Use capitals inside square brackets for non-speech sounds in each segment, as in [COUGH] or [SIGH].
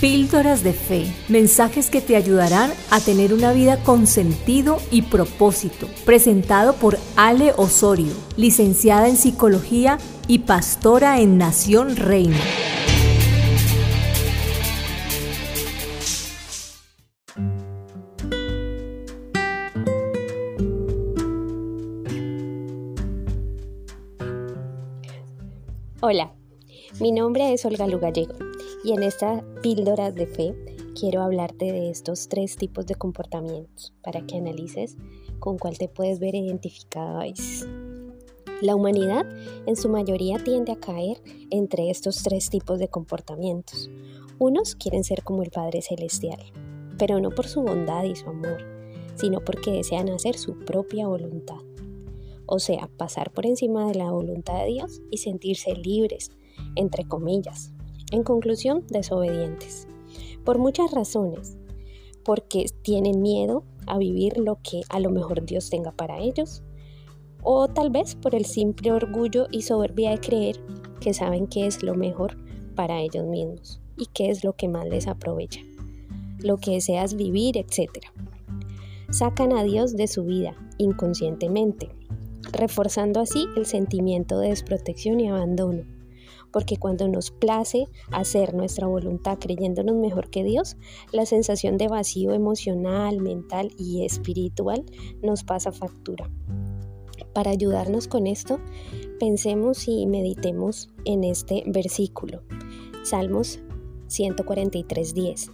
Píldoras de Fe, mensajes que te ayudarán a tener una vida con sentido y propósito. Presentado por Ale Osorio, licenciada en Psicología y pastora en Nación Reina. Hola, mi nombre es Olga Lugallego y en esta píldora de fe quiero hablarte de estos tres tipos de comportamientos para que analices con cuál te puedes ver identificado. La humanidad en su mayoría tiende a caer entre estos tres tipos de comportamientos. Unos quieren ser como el Padre Celestial, pero no por su bondad y su amor, sino porque desean hacer su propia voluntad. O sea, pasar por encima de la voluntad de Dios y sentirse libres, entre comillas, en conclusión, desobedientes. Por muchas razones. Porque tienen miedo a vivir lo que a lo mejor Dios tenga para ellos. O tal vez por el simple orgullo y soberbia de creer que saben que es lo mejor para ellos mismos y qué es lo que más les aprovecha. Lo que deseas vivir, etc. Sacan a Dios de su vida inconscientemente, reforzando así el sentimiento de desprotección y abandono porque cuando nos place hacer nuestra voluntad creyéndonos mejor que Dios, la sensación de vacío emocional, mental y espiritual nos pasa factura. Para ayudarnos con esto, pensemos y meditemos en este versículo. Salmos 143.10.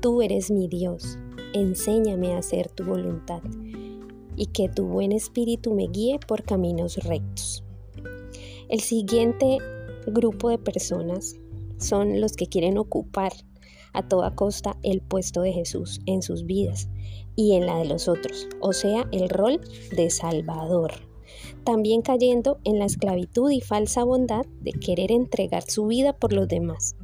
Tú eres mi Dios, enséñame a hacer tu voluntad y que tu buen espíritu me guíe por caminos rectos. El siguiente grupo de personas son los que quieren ocupar a toda costa el puesto de Jesús en sus vidas y en la de los otros, o sea, el rol de Salvador. También cayendo en la esclavitud y falsa bondad de querer entregar su vida por los demás,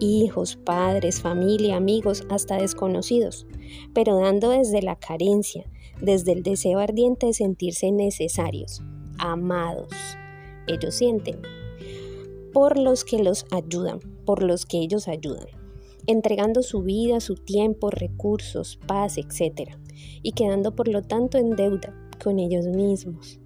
hijos, padres, familia, amigos, hasta desconocidos, pero dando desde la carencia, desde el deseo ardiente de sentirse necesarios, amados. Ellos sienten, por los que los ayudan, por los que ellos ayudan, entregando su vida, su tiempo, recursos, paz, etc. Y quedando por lo tanto en deuda con ellos mismos,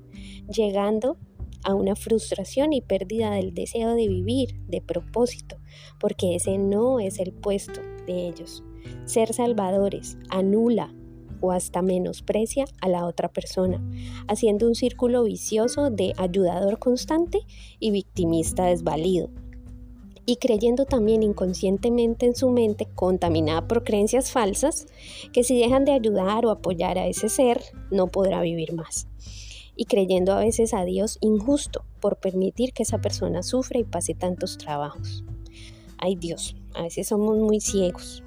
llegando a una frustración y pérdida del deseo de vivir, de propósito, porque ese no es el puesto de ellos. Ser salvadores anula o hasta menosprecia a la otra persona, haciendo un círculo vicioso de ayudador constante y victimista desvalido. Y creyendo también inconscientemente en su mente, contaminada por creencias falsas, que si dejan de ayudar o apoyar a ese ser, no podrá vivir más. Y creyendo a veces a Dios injusto por permitir que esa persona sufra y pase tantos trabajos. Ay Dios, a veces somos muy ciegos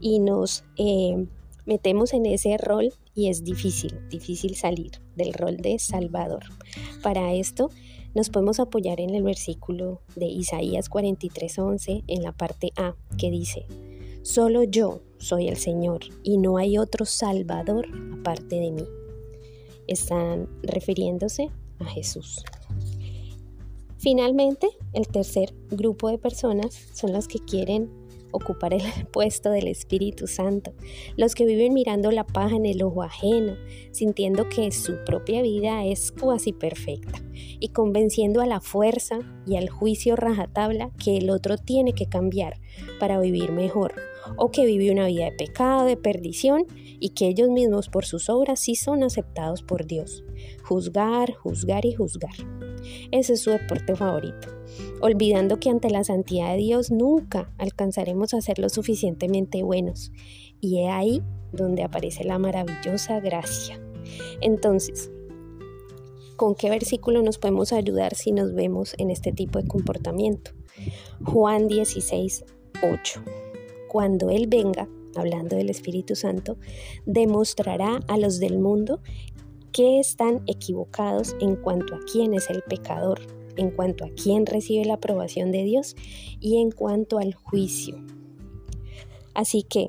y nos eh, metemos en ese rol y es difícil, difícil salir del rol de Salvador. Para esto nos podemos apoyar en el versículo de Isaías 43:11 en la parte A que dice, Solo yo soy el Señor y no hay otro Salvador aparte de mí. Están refiriéndose a Jesús. Finalmente, el tercer grupo de personas son las que quieren ocupar el [LAUGHS] puesto del Espíritu Santo, los que viven mirando la paja en el ojo ajeno, sintiendo que su propia vida es cuasi perfecta y convenciendo a la fuerza y al juicio rajatabla que el otro tiene que cambiar para vivir mejor, o que vive una vida de pecado, de perdición, y que ellos mismos por sus obras sí son aceptados por Dios. Juzgar, juzgar y juzgar. Ese es su deporte favorito olvidando que ante la santidad de Dios nunca alcanzaremos a ser lo suficientemente buenos. Y es ahí donde aparece la maravillosa gracia. Entonces, ¿con qué versículo nos podemos ayudar si nos vemos en este tipo de comportamiento? Juan 16, 8. Cuando Él venga, hablando del Espíritu Santo, demostrará a los del mundo que están equivocados en cuanto a quién es el pecador en cuanto a quién recibe la aprobación de Dios y en cuanto al juicio. Así que,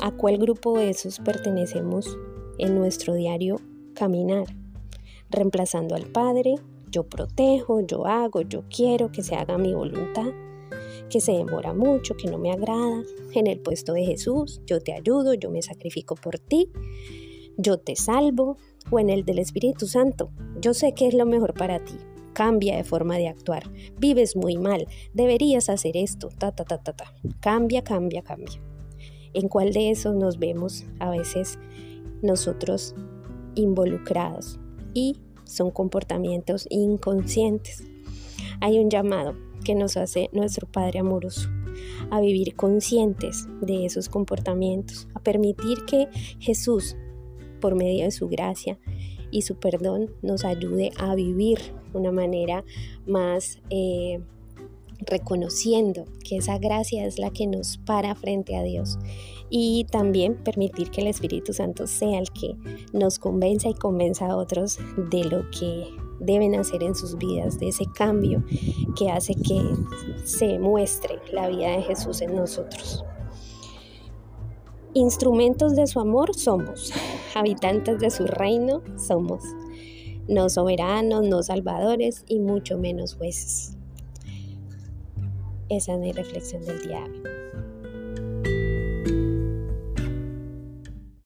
¿a cuál grupo de esos pertenecemos en nuestro diario caminar? Reemplazando al Padre, yo protejo, yo hago, yo quiero que se haga mi voluntad. que se demora mucho, que no me agrada. En el puesto de Jesús, yo te ayudo, yo me sacrifico por ti, yo te salvo. O en el del Espíritu Santo, yo sé que es lo mejor para ti. Cambia de forma de actuar. Vives muy mal. Deberías hacer esto. Ta, ta, ta, ta, ta. Cambia, cambia, cambia. ¿En cuál de esos nos vemos a veces nosotros involucrados? Y son comportamientos inconscientes. Hay un llamado que nos hace nuestro Padre amoroso a vivir conscientes de esos comportamientos, a permitir que Jesús, por medio de su gracia y su perdón, nos ayude a vivir de una manera más eh, reconociendo que esa gracia es la que nos para frente a Dios y también permitir que el Espíritu Santo sea el que nos convenza y convenza a otros de lo que deben hacer en sus vidas, de ese cambio que hace que se muestre la vida de Jesús en nosotros. Instrumentos de su amor somos, habitantes de su reino somos, no soberanos, no salvadores y mucho menos jueces. Esa es mi reflexión del día.